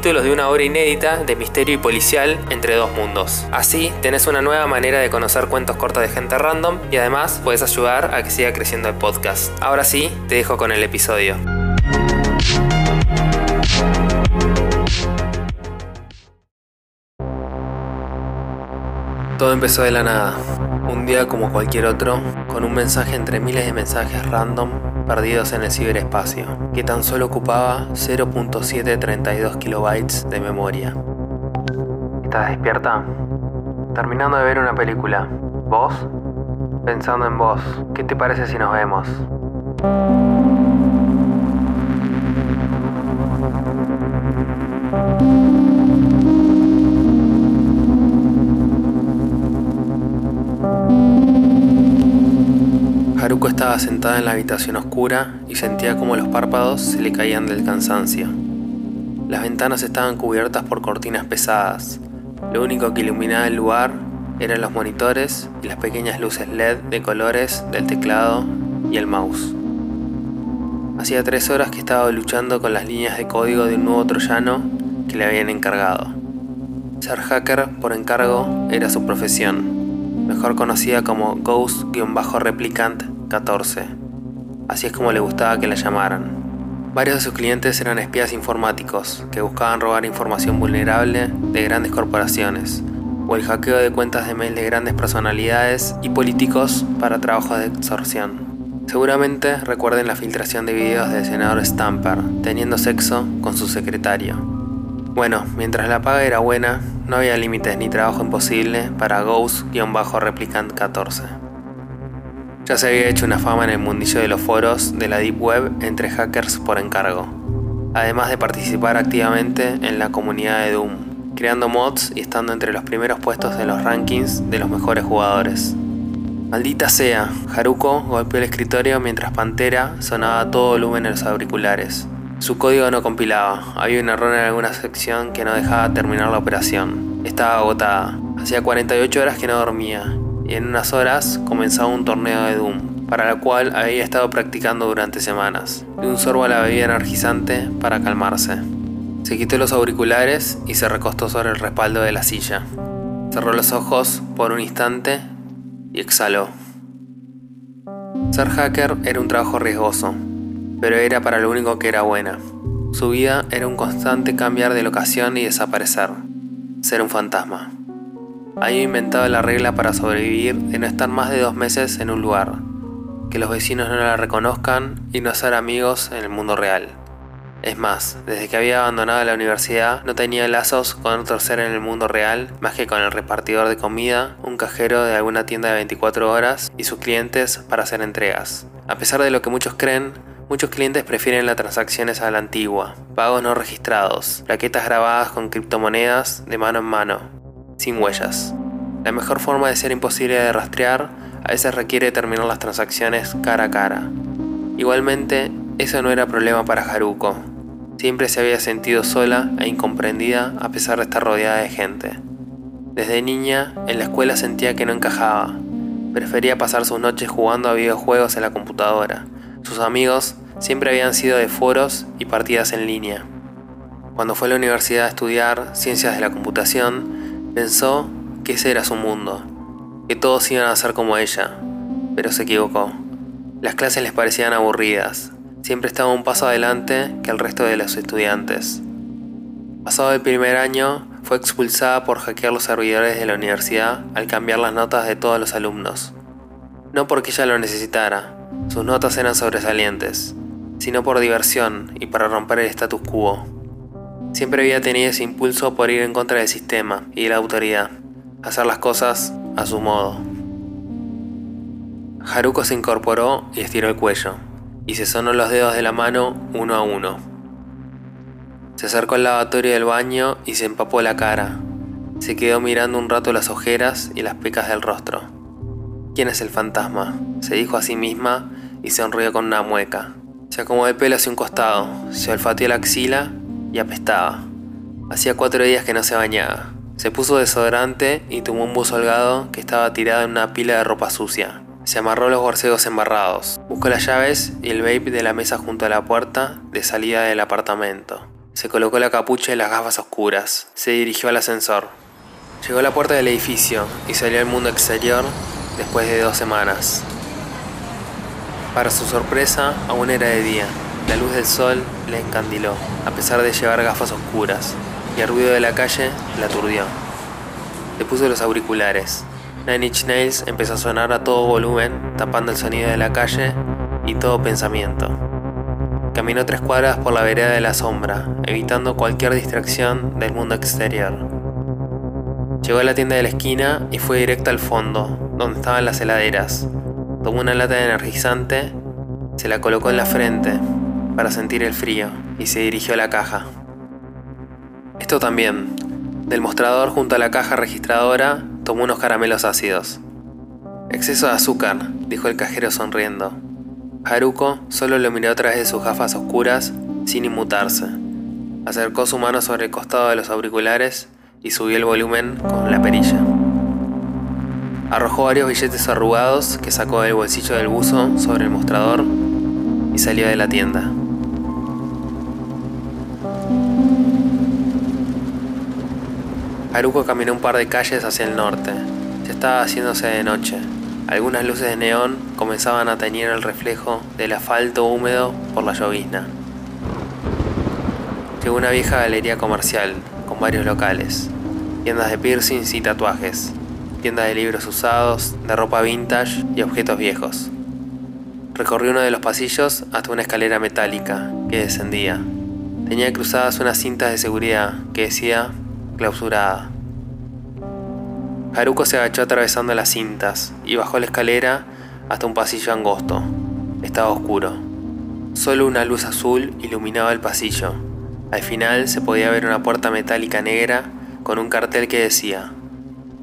de una obra inédita de misterio y policial entre dos mundos. Así, tenés una nueva manera de conocer cuentos cortos de gente random y además puedes ayudar a que siga creciendo el podcast. Ahora sí, te dejo con el episodio. Todo empezó de la nada, un día como cualquier otro, con un mensaje entre miles de mensajes random perdidos en el ciberespacio, que tan solo ocupaba 0.732 kilobytes de memoria. ¿Estás despierta? Terminando de ver una película. ¿Vos? Pensando en vos, ¿qué te parece si nos vemos? Haruko estaba sentada en la habitación oscura y sentía como los párpados se le caían del cansancio. Las ventanas estaban cubiertas por cortinas pesadas. Lo único que iluminaba el lugar eran los monitores y las pequeñas luces LED de colores del teclado y el mouse. Hacía tres horas que estaba luchando con las líneas de código de un nuevo troyano que le habían encargado. Ser hacker por encargo era su profesión, mejor conocida como Ghost-Replicant 14. Así es como le gustaba que la llamaran. Varios de sus clientes eran espías informáticos que buscaban robar información vulnerable de grandes corporaciones o el hackeo de cuentas de mail de grandes personalidades y políticos para trabajos de extorsión. Seguramente recuerden la filtración de videos del senador Stamper teniendo sexo con su secretario. Bueno, mientras la paga era buena, no había límites ni trabajo imposible para Ghost-Replicant 14. Ya se había hecho una fama en el mundillo de los foros de la Deep Web entre hackers por encargo, además de participar activamente en la comunidad de Doom, creando mods y estando entre los primeros puestos en los rankings de los mejores jugadores. Maldita sea, Haruko golpeó el escritorio mientras Pantera sonaba a todo volumen en los auriculares. Su código no compilaba, había un error en alguna sección que no dejaba terminar la operación. Estaba agotada, hacía 48 horas que no dormía y en unas horas comenzaba un torneo de Doom, para el cual había estado practicando durante semanas. De un sorbo a la bebida energizante para calmarse. Se quitó los auriculares y se recostó sobre el respaldo de la silla. Cerró los ojos por un instante y exhaló. Ser hacker era un trabajo riesgoso, pero era para lo único que era buena. Su vida era un constante cambiar de locación y desaparecer. Ser un fantasma. Había inventado la regla para sobrevivir de no estar más de dos meses en un lugar, que los vecinos no la reconozcan y no ser amigos en el mundo real. Es más, desde que había abandonado la universidad no tenía lazos con otro ser en el mundo real más que con el repartidor de comida, un cajero de alguna tienda de 24 horas y sus clientes para hacer entregas. A pesar de lo que muchos creen, muchos clientes prefieren las transacciones a la antigua, pagos no registrados, plaquetas grabadas con criptomonedas de mano en mano, sin huellas. La mejor forma de ser imposible de rastrear a veces requiere terminar las transacciones cara a cara. Igualmente, eso no era problema para Haruko. Siempre se había sentido sola e incomprendida a pesar de estar rodeada de gente. Desde niña, en la escuela sentía que no encajaba. Prefería pasar sus noches jugando a videojuegos en la computadora. Sus amigos siempre habían sido de foros y partidas en línea. Cuando fue a la universidad a estudiar ciencias de la computación, Pensó que ese era su mundo, que todos iban a ser como ella, pero se equivocó. Las clases les parecían aburridas, siempre estaba un paso adelante que el resto de los estudiantes. Pasado el primer año, fue expulsada por hackear los servidores de la universidad al cambiar las notas de todos los alumnos. No porque ella lo necesitara, sus notas eran sobresalientes, sino por diversión y para romper el status quo. Siempre había tenido ese impulso por ir en contra del sistema y de la autoridad, hacer las cosas a su modo. Haruko se incorporó y estiró el cuello, y se sonó los dedos de la mano uno a uno. Se acercó al lavatorio del baño y se empapó la cara. Se quedó mirando un rato las ojeras y las pecas del rostro. ¿Quién es el fantasma? se dijo a sí misma y sonrió con una mueca. Se acomodó el pelo hacia un costado, se olfateó la axila y apestaba. Hacía cuatro días que no se bañaba. Se puso desodorante y tomó un buzo holgado que estaba tirado en una pila de ropa sucia. Se amarró los borcegos embarrados, buscó las llaves y el vape de la mesa junto a la puerta de salida del apartamento. Se colocó la capucha y las gafas oscuras. Se dirigió al ascensor. Llegó a la puerta del edificio y salió al mundo exterior después de dos semanas. Para su sorpresa, aún era de día. La luz del sol le encandiló, a pesar de llevar gafas oscuras, y el ruido de la calle la aturdió. Le puso los auriculares. Nine Inch Nails empezó a sonar a todo volumen, tapando el sonido de la calle y todo pensamiento. Caminó tres cuadras por la vereda de la sombra, evitando cualquier distracción del mundo exterior. Llegó a la tienda de la esquina y fue directo al fondo, donde estaban las heladeras. Tomó una lata de energizante, se la colocó en la frente para sentir el frío y se dirigió a la caja. Esto también. Del mostrador junto a la caja registradora tomó unos caramelos ácidos. Exceso de azúcar, dijo el cajero sonriendo. Haruko solo lo miró a través de sus gafas oscuras sin inmutarse. Acercó su mano sobre el costado de los auriculares y subió el volumen con la perilla. Arrojó varios billetes arrugados que sacó del bolsillo del buzo sobre el mostrador y salió de la tienda. Haruko caminó un par de calles hacia el norte. Se estaba haciéndose de noche. Algunas luces de neón comenzaban a teñir el reflejo del asfalto húmedo por la llovizna. Llegó una vieja galería comercial con varios locales, tiendas de piercings y tatuajes, tiendas de libros usados, de ropa vintage y objetos viejos. Recorrió uno de los pasillos hasta una escalera metálica que descendía. Tenía cruzadas unas cintas de seguridad que decía clausurada. Haruko se agachó atravesando las cintas y bajó la escalera hasta un pasillo angosto. Estaba oscuro. Solo una luz azul iluminaba el pasillo. Al final se podía ver una puerta metálica negra con un cartel que decía,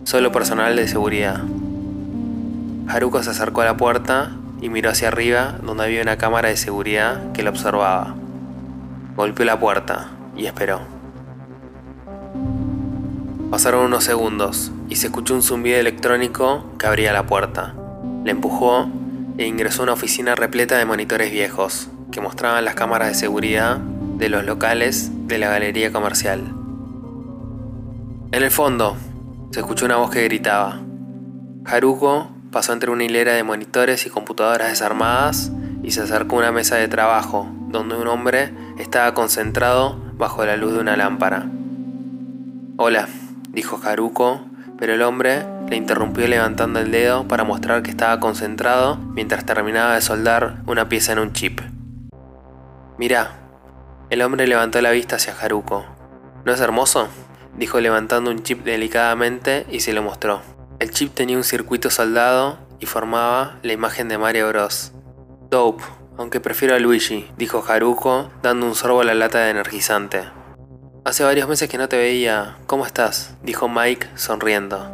solo personal de seguridad. Haruko se acercó a la puerta y miró hacia arriba donde había una cámara de seguridad que lo observaba. Golpeó la puerta y esperó. Pasaron unos segundos y se escuchó un zumbido electrónico que abría la puerta. Le empujó e ingresó a una oficina repleta de monitores viejos que mostraban las cámaras de seguridad de los locales de la galería comercial. En el fondo, se escuchó una voz que gritaba. Haruko pasó entre una hilera de monitores y computadoras desarmadas y se acercó a una mesa de trabajo donde un hombre estaba concentrado bajo la luz de una lámpara. Hola, dijo Haruko, pero el hombre le interrumpió levantando el dedo para mostrar que estaba concentrado mientras terminaba de soldar una pieza en un chip. Mira, el hombre levantó la vista hacia Haruko. ¿No es hermoso? dijo levantando un chip delicadamente y se lo mostró. El chip tenía un circuito soldado y formaba la imagen de Mario Bros. Dope, aunque prefiero a Luigi, dijo Haruko, dando un sorbo a la lata de energizante. Hace varios meses que no te veía. ¿Cómo estás? dijo Mike sonriendo.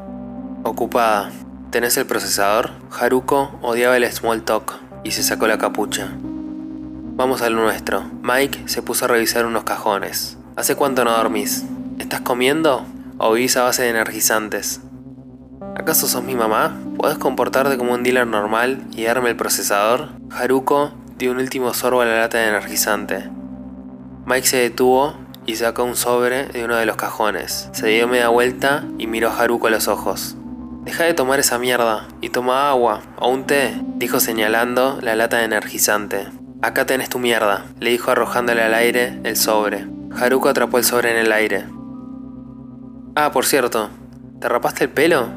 Ocupada. ¿Tenés el procesador? Haruko odiaba el small talk y se sacó la capucha. Vamos al nuestro. Mike se puso a revisar unos cajones. ¿Hace cuánto no dormís? ¿Estás comiendo? ¿O vivís a base de energizantes? ¿Acaso sos mi mamá? ¿Podés comportarte como un dealer normal y darme el procesador? Haruko dio un último sorbo a la lata de energizante. Mike se detuvo y sacó un sobre de uno de los cajones. Se dio media vuelta y miró a Haruko a los ojos. Deja de tomar esa mierda y toma agua o un té, dijo señalando la lata de energizante. Acá tenés tu mierda, le dijo arrojándole al aire el sobre. Haruko atrapó el sobre en el aire. Ah, por cierto, ¿te rapaste el pelo?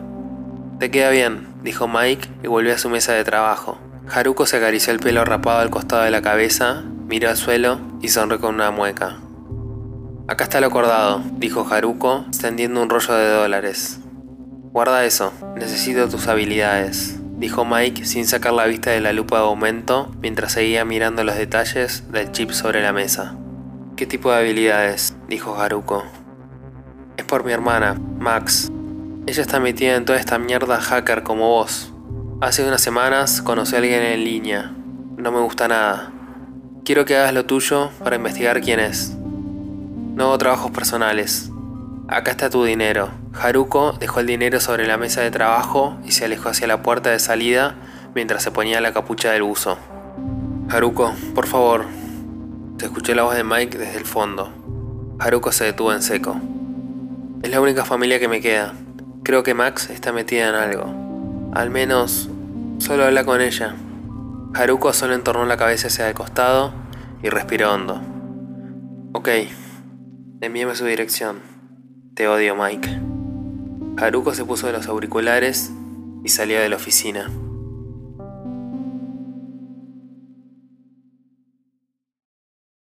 Te queda bien, dijo Mike y volvió a su mesa de trabajo. Haruko se acarició el pelo rapado al costado de la cabeza, miró al suelo y sonrió con una mueca. Acá está lo acordado, dijo Haruko, extendiendo un rollo de dólares. Guarda eso, necesito tus habilidades, dijo Mike sin sacar la vista de la lupa de aumento mientras seguía mirando los detalles del chip sobre la mesa. ¿Qué tipo de habilidades? dijo Haruko. Es por mi hermana, Max. Ella está metida en toda esta mierda hacker como vos. Hace unas semanas conocí a alguien en línea. No me gusta nada. Quiero que hagas lo tuyo para investigar quién es. No trabajos personales. Acá está tu dinero. Haruko dejó el dinero sobre la mesa de trabajo y se alejó hacia la puerta de salida mientras se ponía la capucha del buzo. Haruko, por favor. Se escuchó la voz de Mike desde el fondo. Haruko se detuvo en seco. Es la única familia que me queda. Creo que Max está metida en algo. Al menos, solo habla con ella. Haruko solo entornó la cabeza hacia el costado y respiró hondo. Ok, envíame su dirección. Te odio, Mike. Haruko se puso los auriculares y salió de la oficina.